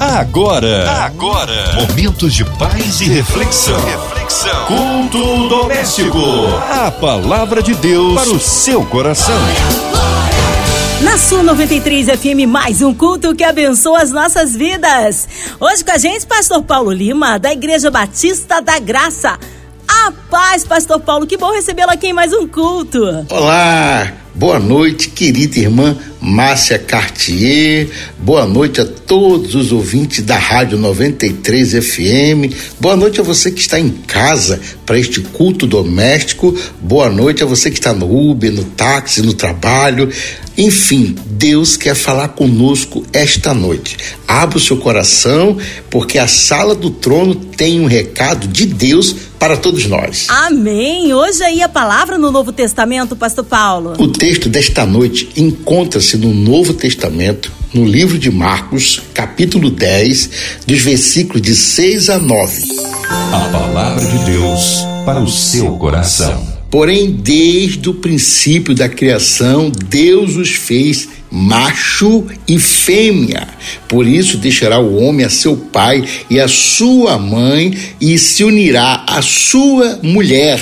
Agora, agora, momentos de paz e reflexão. Reflexão. Culto doméstico. A palavra de Deus para o seu coração. Na Sul 93 FM, mais um culto que abençoa as nossas vidas. Hoje com a gente, Pastor Paulo Lima, da Igreja Batista da Graça. A paz, Pastor Paulo, que bom recebê-lo aqui em mais um culto. Olá, boa noite, querida irmã Márcia Cartier. Boa noite a todos os ouvintes da Rádio 93 FM. Boa noite a você que está em casa para este culto doméstico. Boa noite a você que está no Uber, no táxi, no trabalho. Enfim, Deus quer falar conosco esta noite. Abra o seu coração, porque a sala do trono tem um recado de Deus para todos nós. Amém. Hoje aí a palavra no Novo Testamento, Pastor Paulo. O texto desta noite encontra-se no Novo Testamento, no livro de Marcos, capítulo 10, dos versículos de 6 a 9. A palavra de Deus para o seu coração. Porém, desde o princípio da criação, Deus os fez macho e fêmea. Por isso deixará o homem a seu pai e a sua mãe e se unirá à sua mulher,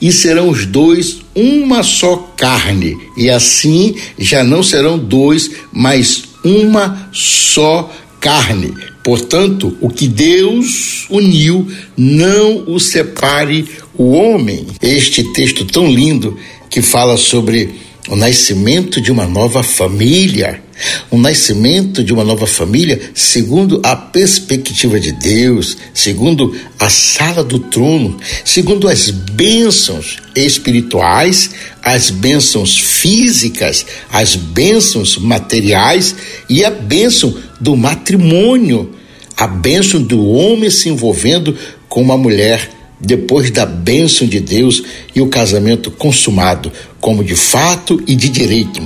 e serão os dois uma só carne. E assim já não serão dois, mas uma só carne. Portanto, o que Deus uniu, não o separe o homem. Este texto tão lindo que fala sobre o nascimento de uma nova família, o nascimento de uma nova família segundo a perspectiva de Deus, segundo a sala do trono, segundo as bênçãos espirituais, as bênçãos físicas, as bênçãos materiais e a bênção do matrimônio, a bênção do homem se envolvendo com uma mulher depois da bênção de Deus e o casamento consumado, como de fato e de direito.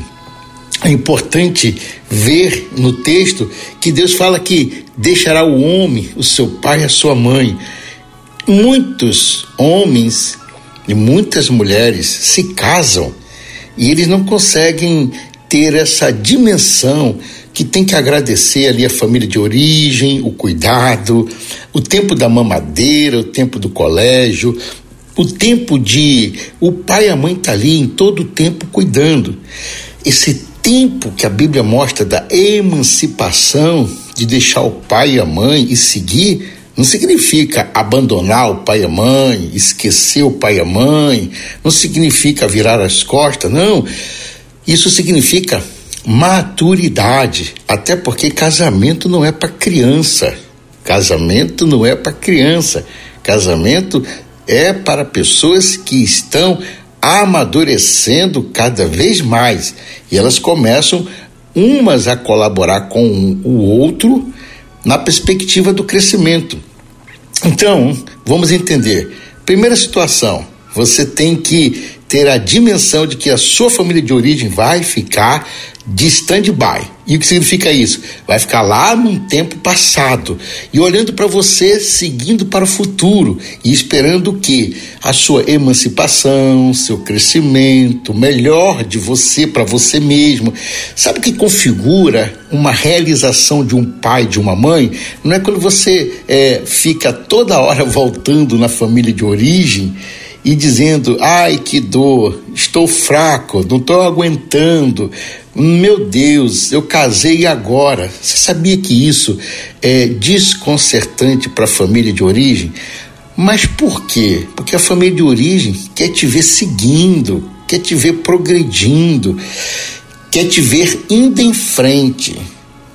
É importante ver no texto que Deus fala que deixará o homem, o seu pai e a sua mãe. Muitos homens e muitas mulheres se casam e eles não conseguem ter essa dimensão que tem que agradecer ali a família de origem, o cuidado, o tempo da mamadeira, o tempo do colégio, o tempo de o pai e a mãe tá ali em todo o tempo cuidando. Esse tempo que a Bíblia mostra da emancipação, de deixar o pai e a mãe e seguir, não significa abandonar o pai e a mãe, esquecer o pai e a mãe, não significa virar as costas, não. Isso significa maturidade, até porque casamento não é para criança. Casamento não é para criança. Casamento é para pessoas que estão amadurecendo cada vez mais e elas começam umas a colaborar com o outro na perspectiva do crescimento. Então, vamos entender. Primeira situação, você tem que ter a dimensão de que a sua família de origem vai ficar de stand-by. E o que significa isso? Vai ficar lá num tempo passado e olhando para você, seguindo para o futuro e esperando que a sua emancipação, seu crescimento, melhor de você para você mesmo. Sabe o que configura uma realização de um pai, de uma mãe? Não é quando você é, fica toda hora voltando na família de origem e dizendo: ai que dor, estou fraco, não estou aguentando, meu Deus, eu casei agora. Você sabia que isso é desconcertante para a família de origem? Mas por quê? Porque a família de origem quer te ver seguindo, quer te ver progredindo, quer te ver indo em frente.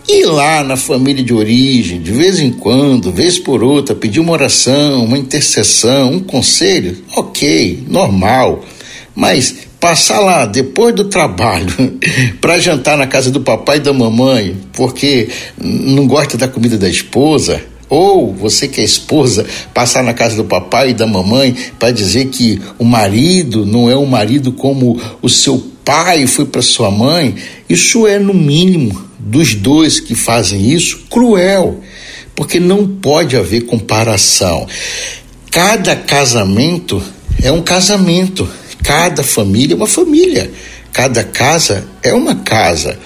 E lá na família de origem, de vez em quando, vez por outra, pedir uma oração, uma intercessão, um conselho, ok, normal. Mas passar lá depois do trabalho para jantar na casa do papai e da mamãe, porque não gosta da comida da esposa, ou você que é esposa, passar na casa do papai e da mamãe para dizer que o marido não é um marido como o seu pai foi para sua mãe, isso é no mínimo dos dois que fazem isso cruel, porque não pode haver comparação. Cada casamento é um casamento Cada família é uma família. Cada casa é uma casa.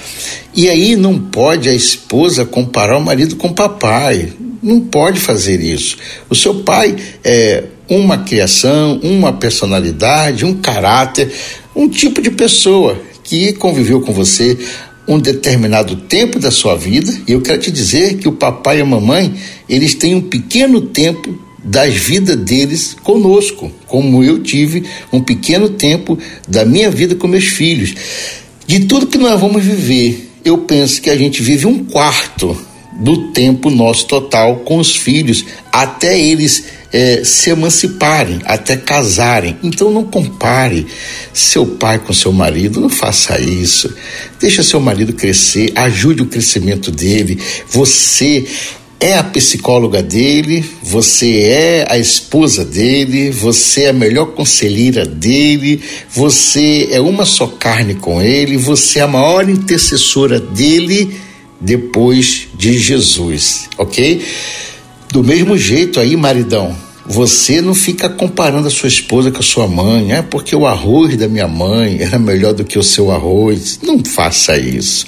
E aí não pode a esposa comparar o marido com o papai. Não pode fazer isso. O seu pai é uma criação, uma personalidade, um caráter, um tipo de pessoa que conviveu com você um determinado tempo da sua vida. E eu quero te dizer que o papai e a mamãe, eles têm um pequeno tempo das vidas deles conosco, como eu tive um pequeno tempo da minha vida com meus filhos. De tudo que nós vamos viver, eu penso que a gente vive um quarto do tempo nosso total com os filhos, até eles é, se emanciparem, até casarem. Então não compare seu pai com seu marido, não faça isso. Deixa seu marido crescer, ajude o crescimento dele. Você é a psicóloga dele, você é a esposa dele, você é a melhor conselheira dele, você é uma só carne com ele, você é a maior intercessora dele depois de Jesus, ok? Do mesmo jeito aí, maridão, você não fica comparando a sua esposa com a sua mãe, é porque o arroz da minha mãe era melhor do que o seu arroz. Não faça isso.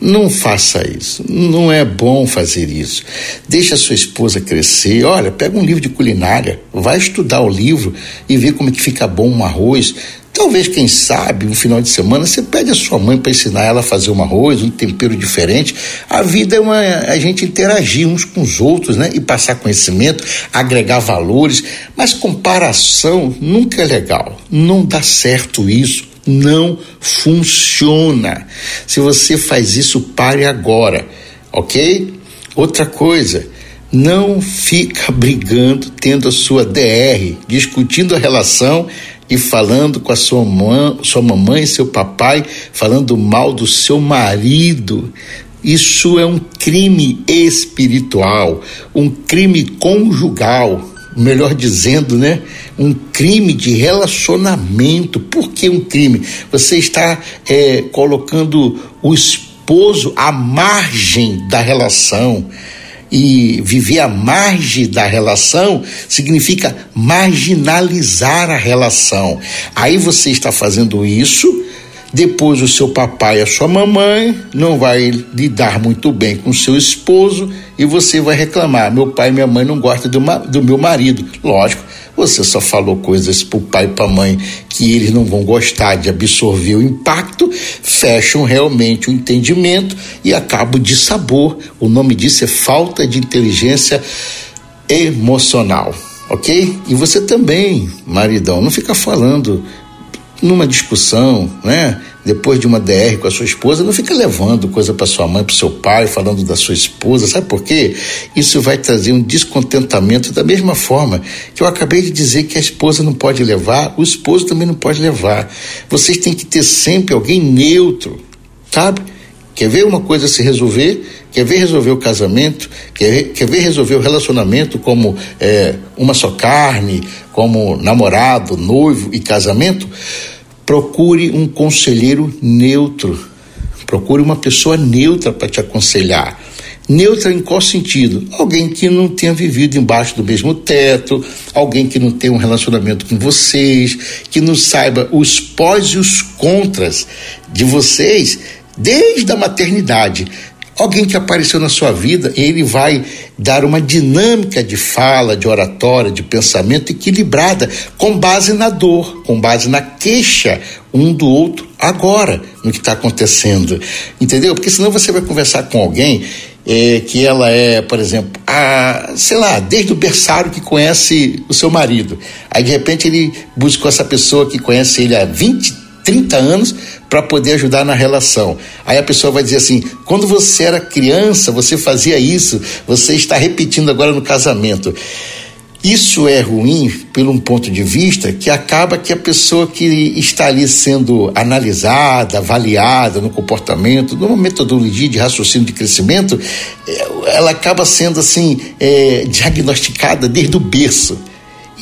Não faça isso. Não é bom fazer isso. Deixa a sua esposa crescer. Olha, pega um livro de culinária, vai estudar o livro e ver como é que fica bom um arroz. Talvez, quem sabe, no final de semana você pede a sua mãe para ensinar ela a fazer um arroz, um tempero diferente. A vida é uma, a gente interagir uns com os outros, né? E passar conhecimento, agregar valores. Mas comparação nunca é legal. Não dá certo isso não funciona. Se você faz isso, pare agora, ok? Outra coisa, não fica brigando, tendo a sua DR, discutindo a relação e falando com a sua, mãe, sua mamãe seu papai, falando mal do seu marido. Isso é um crime espiritual, um crime conjugal melhor dizendo, né? Um crime de relacionamento. Por que um crime? Você está é, colocando o esposo à margem da relação. E viver à margem da relação significa marginalizar a relação. Aí você está fazendo isso depois o seu papai e a sua mamãe não vai lidar muito bem com seu esposo e você vai reclamar: meu pai e minha mãe não gostam do, do meu marido. Lógico, você só falou coisas para o pai e para a mãe que eles não vão gostar de absorver o impacto, fecham realmente o entendimento e acabam de sabor. O nome disso é falta de inteligência emocional, ok? E você também, maridão, não fica falando numa discussão, né? Depois de uma DR com a sua esposa, não fica levando coisa para sua mãe, para seu pai, falando da sua esposa, sabe por quê? Isso vai trazer um descontentamento da mesma forma que eu acabei de dizer que a esposa não pode levar, o esposo também não pode levar. Vocês têm que ter sempre alguém neutro, sabe? Quer ver uma coisa se resolver? Quer ver resolver o casamento? Quer, quer ver resolver o relacionamento como é, uma só carne, como namorado, noivo e casamento? Procure um conselheiro neutro. Procure uma pessoa neutra para te aconselhar. Neutra em qual sentido? Alguém que não tenha vivido embaixo do mesmo teto, alguém que não tenha um relacionamento com vocês, que não saiba os pós e os contras de vocês desde a maternidade. Alguém que apareceu na sua vida, ele vai dar uma dinâmica de fala, de oratória, de pensamento equilibrada, com base na dor, com base na queixa um do outro agora, no que está acontecendo. Entendeu? Porque senão você vai conversar com alguém é, que ela é, por exemplo, a, sei lá, desde o berçário que conhece o seu marido. Aí de repente ele buscou essa pessoa que conhece ele há 20, 30 anos para poder ajudar na relação. Aí a pessoa vai dizer assim: quando você era criança, você fazia isso, você está repetindo agora no casamento. Isso é ruim pelo um ponto de vista que acaba que a pessoa que está ali sendo analisada, avaliada no comportamento, numa metodologia de raciocínio de crescimento, é, ela acaba sendo assim é, diagnosticada desde o berço.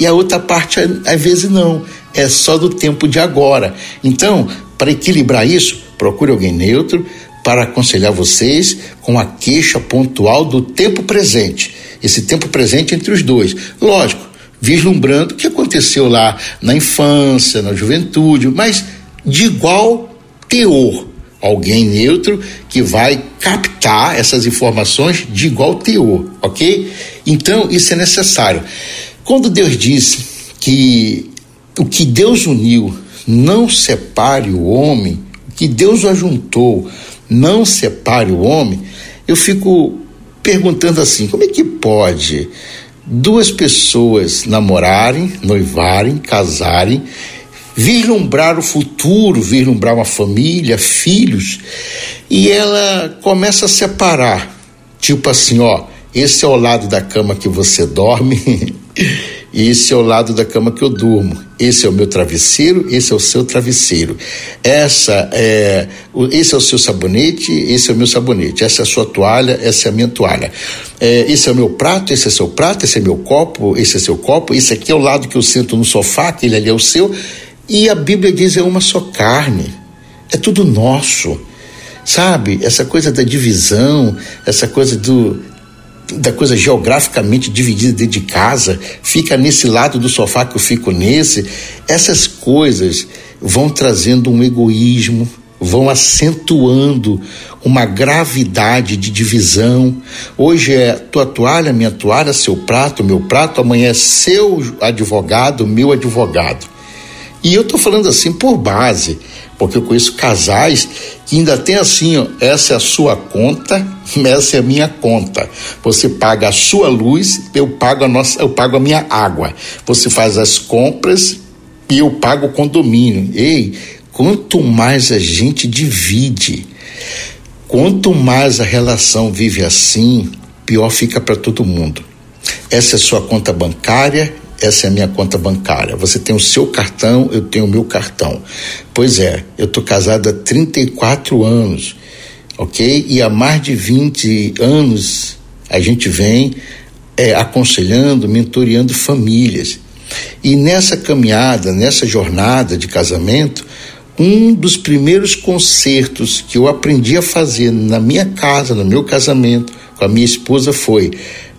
E a outra parte, às vezes, não é só do tempo de agora. Então, para equilibrar isso, procure alguém neutro para aconselhar vocês com a queixa pontual do tempo presente. Esse tempo presente entre os dois. Lógico, vislumbrando o que aconteceu lá na infância, na juventude, mas de igual teor, alguém neutro que vai captar essas informações de igual teor, ok? Então, isso é necessário. Quando Deus disse que o que Deus uniu não separe o homem, o que Deus ajuntou não separe o homem, eu fico perguntando assim: como é que pode duas pessoas namorarem, noivarem, casarem, vislumbrar o futuro, vislumbrar uma família, filhos, e ela começa a separar, tipo assim, ó, esse é o lado da cama que você dorme, esse é o lado da cama que eu durmo. Esse é o meu travesseiro, esse é o seu travesseiro. Essa é, esse é o seu sabonete, esse é o meu sabonete. Essa é a sua toalha, essa é a minha toalha. É, esse é o meu prato, esse é seu prato, esse é meu copo, esse é seu copo. Esse aqui é o lado que eu sento no sofá, aquele ali é o seu. E a Bíblia diz é uma só carne. É tudo nosso. Sabe? Essa coisa da divisão, essa coisa do da coisa geograficamente dividida dentro de casa, fica nesse lado do sofá que eu fico nesse. Essas coisas vão trazendo um egoísmo, vão acentuando uma gravidade de divisão. Hoje é tua toalha, minha toalha, seu prato, meu prato, amanhã é seu advogado, meu advogado. E eu estou falando assim por base, porque eu conheço casais que ainda tem assim, ó, essa é a sua conta, essa é a minha conta. Você paga a sua luz, eu pago a nossa, eu pago a minha água. Você faz as compras e eu pago o condomínio. Ei, quanto mais a gente divide, quanto mais a relação vive assim, pior fica para todo mundo. Essa é sua conta bancária, essa é a minha conta bancária. Você tem o seu cartão, eu tenho o meu cartão. Pois é, eu tô casado há 34 anos, ok? E há mais de 20 anos a gente vem é, aconselhando, mentoreando famílias. E nessa caminhada, nessa jornada de casamento, um dos primeiros concertos que eu aprendi a fazer na minha casa, no meu casamento, com a minha esposa foi: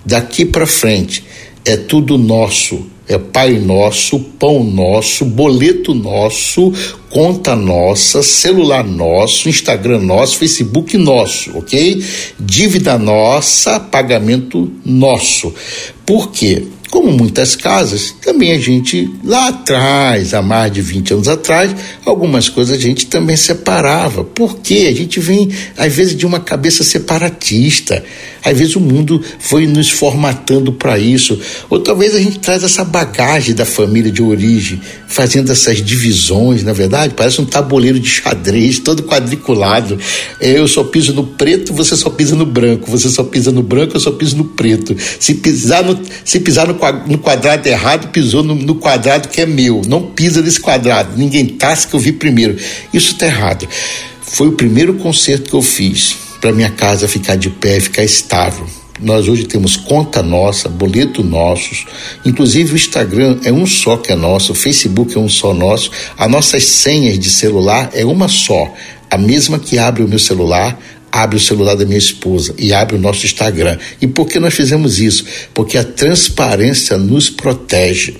daqui para frente é tudo nosso, é Pai Nosso, Pão Nosso, Boleto Nosso, Conta Nossa, Celular Nosso, Instagram Nosso, Facebook Nosso, ok? Dívida Nossa, Pagamento Nosso. Por quê? Como muitas casas, também a gente, lá atrás, há mais de 20 anos atrás, algumas coisas a gente também separava. Por quê? A gente vem, às vezes, de uma cabeça separatista. Às vezes o mundo foi nos formatando para isso. Ou talvez a gente traz essa bagagem da família de origem, fazendo essas divisões, na verdade, parece um tabuleiro de xadrez, todo quadriculado. Eu só piso no preto, você só pisa no branco. Você só pisa no branco, eu só piso no preto. Se pisar no, se pisar no no quadrado errado, pisou no, no, quadrado que é meu. Não pisa nesse quadrado. Ninguém tasca que eu vi primeiro. Isso está errado. Foi o primeiro concerto que eu fiz para minha casa ficar de pé, ficar estável. Nós hoje temos conta nossa, boleto nossos, inclusive o Instagram é um só que é nosso, o Facebook é um só nosso, as nossas senhas de celular é uma só, a mesma que abre o meu celular, abre o celular da minha esposa e abre o nosso Instagram. E por que nós fizemos isso? Porque a transparência nos protege.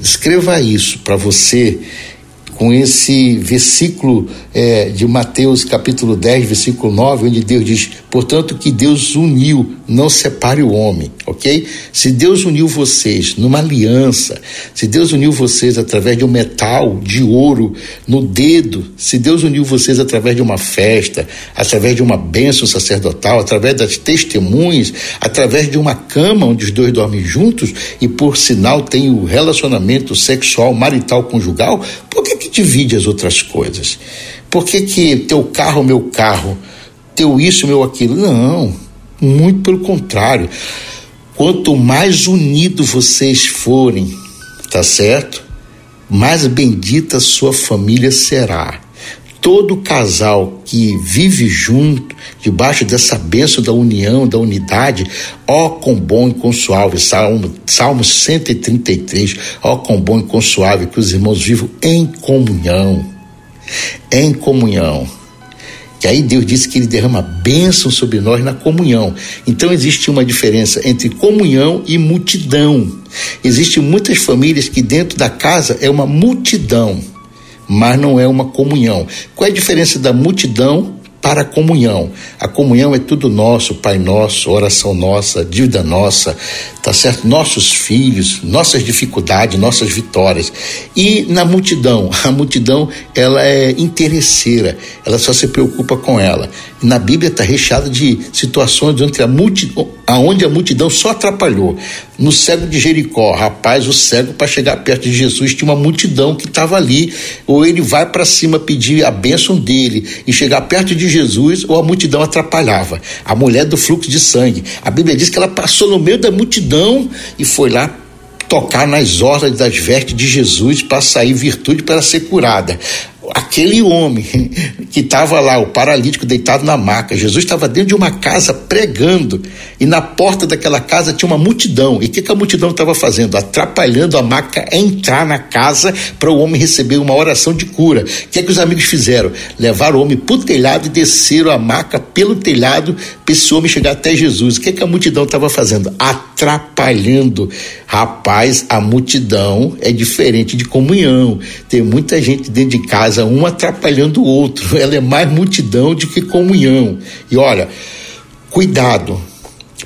Escreva isso para você com esse versículo é, de Mateus capítulo 10, versículo 9, onde Deus diz: Portanto, que Deus uniu, não separe o homem, ok? Se Deus uniu vocês numa aliança, se Deus uniu vocês através de um metal de ouro no dedo, se Deus uniu vocês através de uma festa, através de uma bênção sacerdotal, através das testemunhas, através de uma cama onde os dois dormem juntos e por sinal tem o relacionamento sexual, marital, conjugal, por que, que divide as outras coisas? Por que, que teu carro, meu carro, teu isso, meu aquilo? Não, muito pelo contrário. Quanto mais unidos vocês forem, tá certo? Mais bendita sua família será. Todo casal que vive junto, debaixo dessa bênção da união, da unidade, ó com bom e com suave, Salmo, Salmo 133, ó com bom e com suave, que os irmãos vivam em comunhão em comunhão. Que aí Deus disse que ele derrama bênção sobre nós na comunhão. Então existe uma diferença entre comunhão e multidão. Existem muitas famílias que dentro da casa é uma multidão mas não é uma comunhão. Qual é a diferença da multidão para a comunhão. A comunhão é tudo nosso, Pai nosso, oração nossa, dívida nossa, tá certo? Nossos filhos, nossas dificuldades, nossas vitórias. E na multidão, a multidão ela é interesseira, ela só se preocupa com ela. Na Bíblia está recheada de situações onde a multidão, aonde a multidão só atrapalhou. No cego de Jericó, rapaz, o cego para chegar perto de Jesus tinha uma multidão que estava ali, ou ele vai para cima pedir a bênção dele e chegar perto de Jesus, ou a multidão atrapalhava. A mulher do fluxo de sangue, a Bíblia diz que ela passou no meio da multidão e foi lá tocar nas ordens das vestes de Jesus para sair virtude para ser curada aquele homem que estava lá, o paralítico deitado na maca, Jesus estava dentro de uma casa pregando e na porta daquela casa tinha uma multidão. E o que, que a multidão estava fazendo? Atrapalhando a maca a entrar na casa para o homem receber uma oração de cura. O que, que os amigos fizeram? Levaram o homem para o telhado e desceram a maca pelo telhado para esse homem chegar até Jesus. O que, que a multidão estava fazendo? Atrapalhando. Rapaz, a multidão é diferente de comunhão. Tem muita gente dentro de casa um atrapalhando o outro. Ela é mais multidão do que comunhão. E olha, cuidado,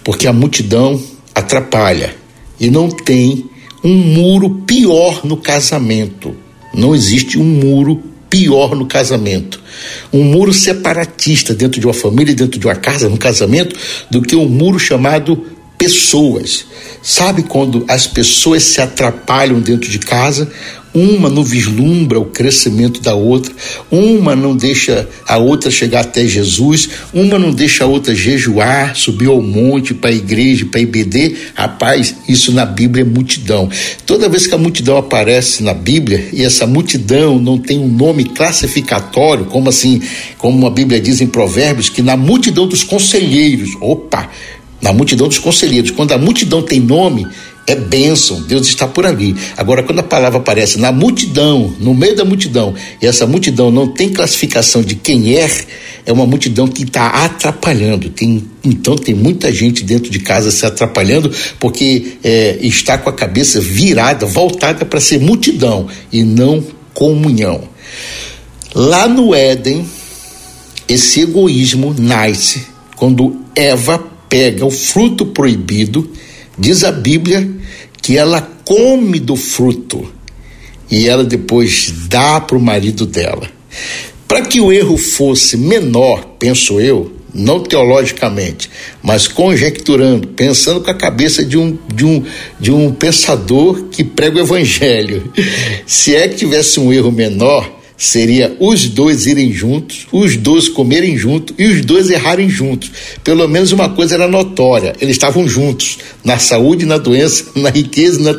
porque a multidão atrapalha e não tem um muro pior no casamento. Não existe um muro pior no casamento. Um muro separatista dentro de uma família, dentro de uma casa, no casamento, do que um muro chamado pessoas. Sabe quando as pessoas se atrapalham dentro de casa? Uma não vislumbra o crescimento da outra, uma não deixa a outra chegar até Jesus, uma não deixa a outra jejuar, subir ao monte para a igreja, para a IBD. Rapaz, isso na Bíblia é multidão. Toda vez que a multidão aparece na Bíblia e essa multidão não tem um nome classificatório, como assim, como a Bíblia diz em Provérbios, que na multidão dos conselheiros, opa, na multidão dos conselheiros, quando a multidão tem nome, é bênção, Deus está por ali. Agora, quando a palavra aparece na multidão, no meio da multidão, e essa multidão não tem classificação de quem é, é uma multidão que está atrapalhando. Tem, então, tem muita gente dentro de casa se atrapalhando porque é, está com a cabeça virada, voltada para ser multidão e não comunhão. Lá no Éden, esse egoísmo nasce quando Eva pega o fruto proibido Diz a Bíblia que ela come do fruto e ela depois dá para o marido dela. Para que o erro fosse menor, penso eu, não teologicamente, mas conjecturando, pensando com a cabeça de um, de um, de um pensador que prega o evangelho. Se é que tivesse um erro menor, seria os dois irem juntos, os dois comerem juntos e os dois errarem juntos. Pelo menos uma coisa era notória: eles estavam juntos, na saúde e na doença, na riqueza e na,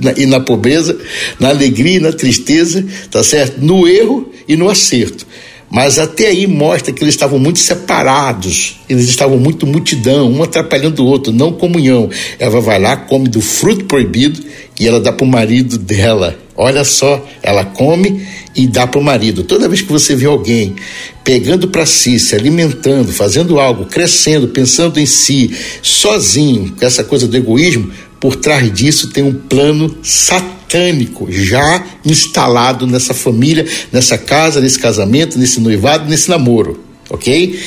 na, e na pobreza, na alegria e na tristeza, tá certo? No erro e no acerto. Mas até aí mostra que eles estavam muito separados, eles estavam muito multidão, um atrapalhando o outro, não comunhão. Ela vai lá, come do fruto proibido e ela dá para o marido dela. Olha só, ela come e dá para o marido. Toda vez que você vê alguém pegando para si, se alimentando, fazendo algo, crescendo, pensando em si, sozinho, com essa coisa do egoísmo, por trás disso tem um plano satânico já instalado nessa família, nessa casa, nesse casamento, nesse noivado, nesse namoro, ok?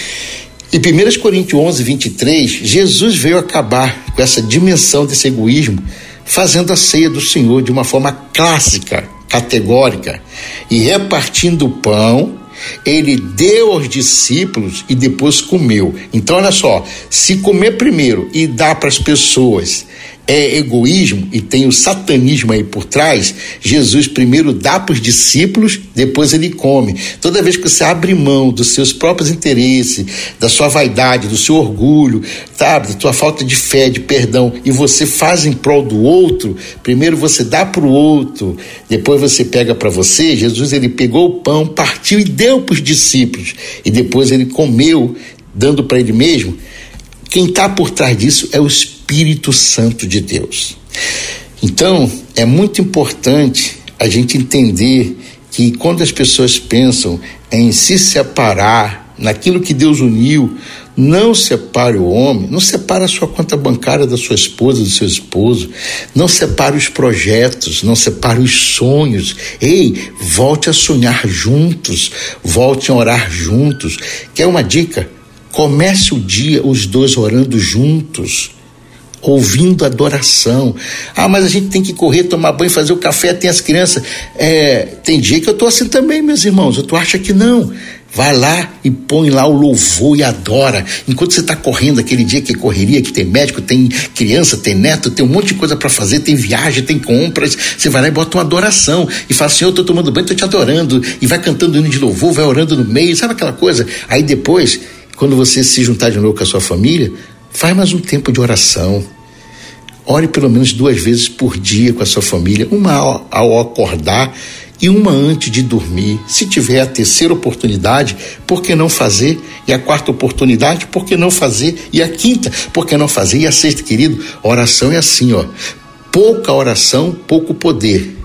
Em 1 Coríntios 11, 23, Jesus veio acabar com essa dimensão desse egoísmo, fazendo a ceia do Senhor de uma forma clássica, categórica e repartindo o pão, ele deu aos discípulos e depois comeu. Então, olha só: se comer primeiro e dar para as pessoas é egoísmo e tem o satanismo aí por trás, Jesus primeiro dá para os discípulos, depois ele come. Toda vez que você abre mão dos seus próprios interesses, da sua vaidade, do seu orgulho, sabe, da tua falta de fé, de perdão, e você faz em prol do outro, primeiro você dá para o outro, depois você pega para você. Jesus ele pegou o pão, partiu e deu para os discípulos, e depois ele comeu, dando para ele mesmo. Quem está por trás disso é o Espírito Espírito Santo de Deus. Então, é muito importante a gente entender que quando as pessoas pensam em se separar naquilo que Deus uniu, Não separe o homem, não separe a sua conta bancária da sua esposa, do seu esposo, não separe os projetos, não separe os sonhos. Ei, volte a sonhar juntos, volte a orar juntos. Quer uma dica? Comece o dia os dois orando juntos ouvindo adoração. Ah, mas a gente tem que correr, tomar banho, fazer o café, tem as crianças. É, tem dia que eu tô assim também, meus irmãos. Tu acha que não? Vai lá e põe lá o louvor e adora. Enquanto você está correndo aquele dia que correria, que tem médico, tem criança, tem neto, tem um monte de coisa para fazer, tem viagem, tem compras, você vai lá e bota uma adoração e fala assim: Eu estou tomando banho, estou te adorando. E vai cantando hino de louvor, vai orando no meio, sabe aquela coisa? Aí depois, quando você se juntar de novo com a sua família, faz mais um tempo de oração. Ore pelo menos duas vezes por dia com a sua família, uma ao, acordar e uma antes de dormir. Se tiver a terceira oportunidade, por que não fazer? E a quarta oportunidade, por que não fazer? E a quinta, por que não fazer? E a sexta, querido, oração é assim, ó. Pouca oração, pouco poder.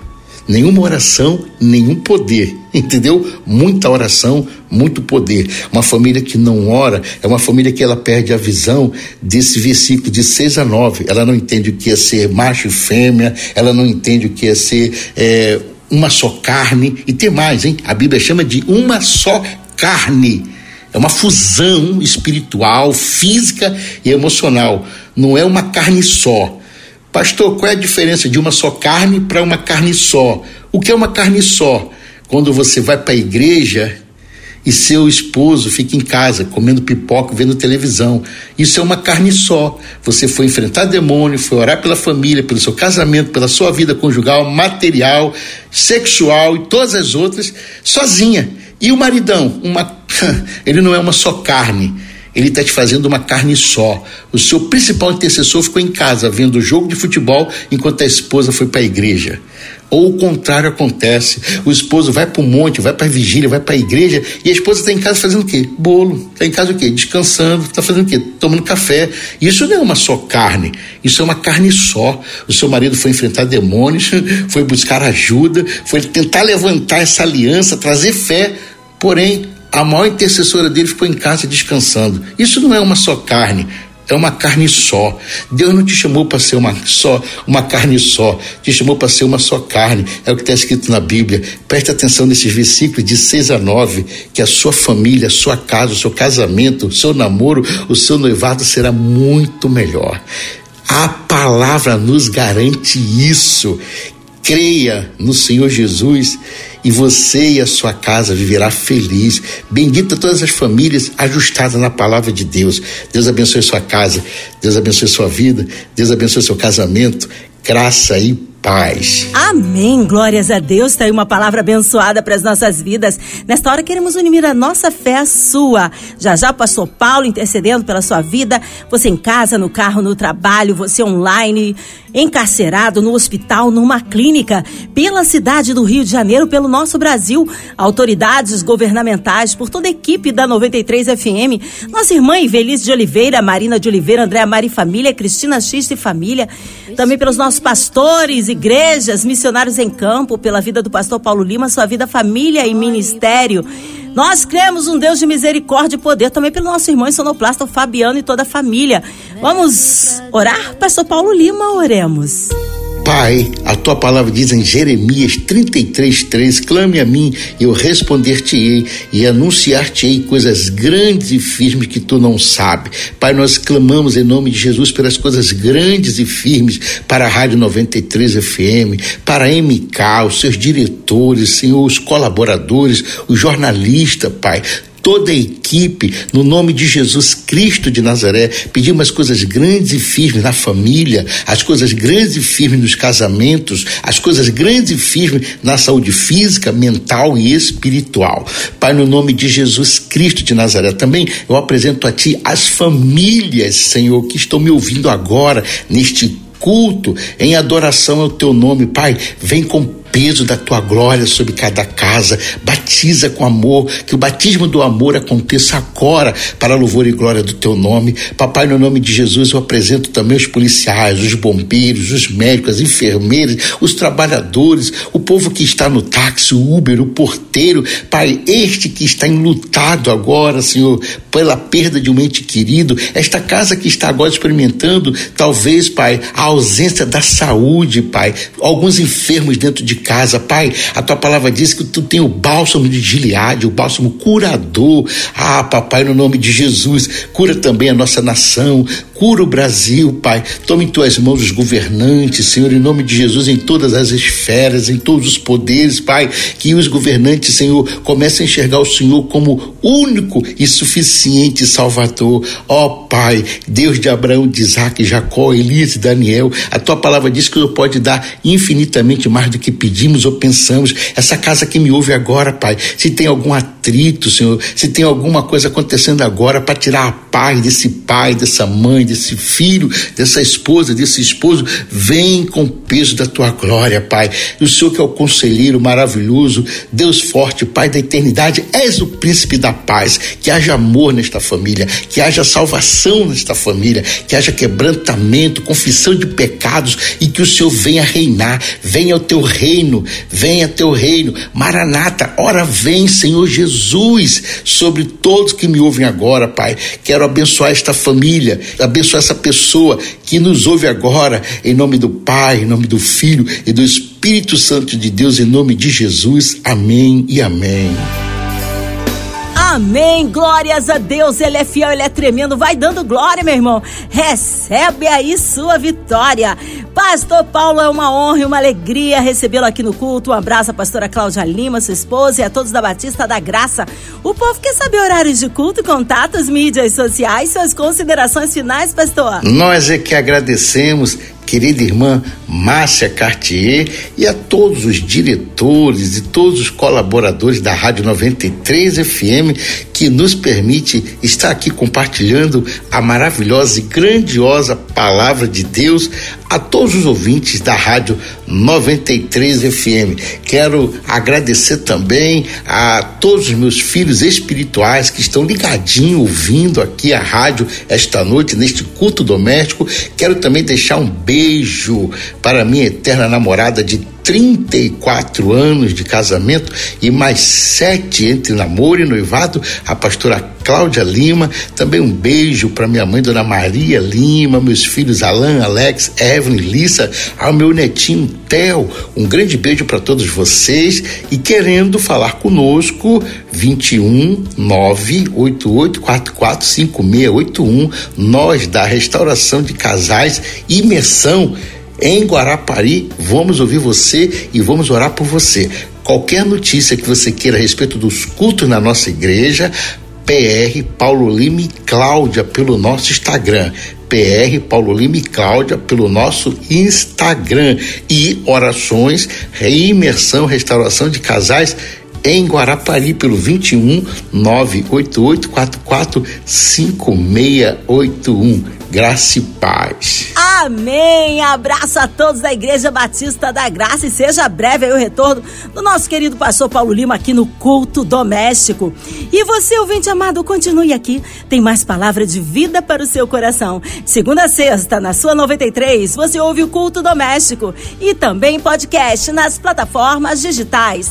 Nenhuma oração, nenhum poder, entendeu? Muita oração, muito poder. Uma família que não ora é uma família que ela perde a visão desse versículo de 6 a 9. Ela não entende o que é ser macho e fêmea, ela não entende o que é ser é, uma só carne, e tem mais, hein? A Bíblia chama de uma só carne. É uma fusão espiritual, física e emocional. Não é uma carne só. Pastor, qual é a diferença de uma só carne para uma carne só? O que é uma carne só? Quando você vai para a igreja e seu esposo fica em casa comendo pipoca, vendo televisão. Isso é uma carne só. Você foi enfrentar demônio, foi orar pela família, pelo seu casamento, pela sua vida conjugal, material, sexual e todas as outras, sozinha. E o maridão, uma, ele não é uma só carne. Ele está te fazendo uma carne só. O seu principal intercessor ficou em casa vendo o jogo de futebol enquanto a esposa foi para a igreja. Ou o contrário acontece. O esposo vai para o monte, vai para a vigília, vai para a igreja e a esposa está em casa fazendo o quê? Bolo. Está em casa o quê? Descansando. Está fazendo o quê? Tomando café. Isso não é uma só carne. Isso é uma carne só. O seu marido foi enfrentar demônios, foi buscar ajuda, foi tentar levantar essa aliança, trazer fé. Porém, a maior intercessora dele ficou em casa descansando. Isso não é uma só carne é uma carne só. Deus não te chamou para ser uma só, uma carne só, te chamou para ser uma só carne. É o que está escrito na Bíblia. Preste atenção nesses versículos de 6 a 9, que a sua família, a sua casa, o seu casamento, o seu namoro, o seu noivado será muito melhor. A palavra nos garante isso. Creia no Senhor Jesus e você e a sua casa viverá feliz. Bendita todas as famílias ajustadas na palavra de Deus. Deus abençoe sua casa, Deus abençoe sua vida, Deus abençoe seu casamento. Graça e paz. Amém. Glórias a Deus. Está aí uma palavra abençoada para as nossas vidas. Nesta hora queremos unir a nossa fé à sua. Já já, pastor Paulo intercedendo pela sua vida. Você em casa, no carro, no trabalho, você online, encarcerado, no hospital, numa clínica, pela cidade do Rio de Janeiro, pelo nosso Brasil, autoridades governamentais, por toda a equipe da 93 FM, nossa irmã Ivelisse de Oliveira, Marina de Oliveira, Andréa Mari Família, Cristina X e Família, também pelos nossos pastores, igrejas, missionários em campo, pela vida do pastor Paulo Lima, sua vida, família e ministério. Nós cremos um Deus de misericórdia e poder também pelo nosso irmão sonoplasta, Fabiano e toda a família. Vamos orar? Pastor Paulo Lima, oremos. Pai, a tua palavra diz em Jeremias 33, 3: clame a mim, e eu responder-te-ei e anunciar-te-ei coisas grandes e firmes que tu não sabes. Pai, nós clamamos em nome de Jesus pelas coisas grandes e firmes para a Rádio 93 FM, para a MK, os seus diretores, Senhor, os colaboradores, os jornalistas, Pai toda a equipe, no nome de Jesus Cristo de Nazaré, pedimos as coisas grandes e firmes na família, as coisas grandes e firmes nos casamentos, as coisas grandes e firmes na saúde física, mental e espiritual. Pai, no nome de Jesus Cristo de Nazaré, também eu apresento a Ti as famílias, Senhor, que estão me ouvindo agora neste culto, em adoração ao Teu nome, Pai. Vem com peso da tua glória sobre cada casa. Batiza com amor, que o batismo do amor aconteça agora para louvor e glória do teu nome. Papai, no nome de Jesus, eu apresento também os policiais, os bombeiros, os médicos, as enfermeiras, os trabalhadores, o povo que está no táxi, o Uber, o porteiro. Pai, este que está enlutado agora, Senhor, pela perda de um ente querido, esta casa que está agora experimentando, talvez, Pai, a ausência da saúde, Pai, alguns enfermos dentro de casa, Pai, a tua palavra diz que tu tem o bálsamo de Gileade, o bálsamo curador. Ah, papai, no nome de Jesus, cura também a nossa nação, cura o Brasil, Pai. Tome em tuas mãos os governantes, Senhor, em nome de Jesus, em todas as esferas, em todos os poderes, Pai. Que os governantes, Senhor, comecem a enxergar o Senhor como único e suficiente Salvador. Ó oh, Pai, Deus de Abraão, de Isaac, Jacó, Elias e Daniel, a tua palavra diz que o Senhor pode dar infinitamente mais do que pedimos ou pensamos. Essa casa que me ouve agora, Pai, se tem algum atrito, Senhor, se tem alguma coisa acontecendo agora para tirar a paz desse pai, dessa mãe, desse filho, dessa esposa, desse esposo, vem com o peso da tua glória, Pai. E o Senhor que é o conselheiro maravilhoso, Deus forte, Pai da eternidade, és o príncipe da paz. Que haja amor nesta família, que haja salvação nesta família, que haja quebrantamento, confissão de pecados e que o Senhor venha reinar, venha ao teu reino, venha ao teu reino. Maranata, ora vem, Senhor Jesus, sobre todos que me ouvem agora, Pai. Quero abençoar esta família, abençoar abençoa essa pessoa que nos ouve agora, em nome do Pai, em nome do Filho e do Espírito Santo de Deus, em nome de Jesus. Amém e amém. Amém. Glórias a Deus. Ele é fiel, ele é tremendo. Vai dando glória, meu irmão. Recebe aí sua vitória. Pastor Paulo, é uma honra e uma alegria recebê-lo aqui no culto. Um abraço à pastora Cláudia Lima, sua esposa, e a todos da Batista da Graça. O povo quer saber horários de culto, contatos, mídias sociais, suas considerações finais, pastor. Nós é que agradecemos querida irmã Márcia Cartier e a todos os diretores e todos os colaboradores da Rádio 93 FM que nos permite estar aqui compartilhando a maravilhosa e grandiosa palavra de Deus a todos os ouvintes da Rádio 93 FM. Quero agradecer também a todos os meus filhos espirituais que estão ligadinhos ouvindo aqui a rádio esta noite neste culto doméstico. Quero também deixar um beijo para minha eterna namorada de 34 anos de casamento e mais sete entre namoro e noivado, a pastora Cláudia Lima. Também um beijo para minha mãe, Dona Maria Lima, meus filhos Alan, Alex, Evelyn, Lissa, ao meu netinho Theo. Um grande beijo para todos vocês e querendo falar conosco, 21 98844 5681, nós da Restauração de Casais, imersão em Guarapari. Vamos ouvir você e vamos orar por você. Qualquer notícia que você queira a respeito dos cultos na nossa igreja, PR Paulo Lima e Cláudia pelo nosso Instagram. PR Paulo Lima e Cláudia pelo nosso Instagram. E orações, reimersão, restauração de casais em Guarapari pelo 21 988 44 5681 graça e paz. Amém! Abraço a todos da Igreja Batista da Graça e seja breve o retorno do nosso querido pastor Paulo Lima aqui no culto doméstico. E você, ouvinte amado, continue aqui. Tem mais palavra de vida para o seu coração. Segunda a sexta, na sua 93, você ouve o culto doméstico e também podcast nas plataformas digitais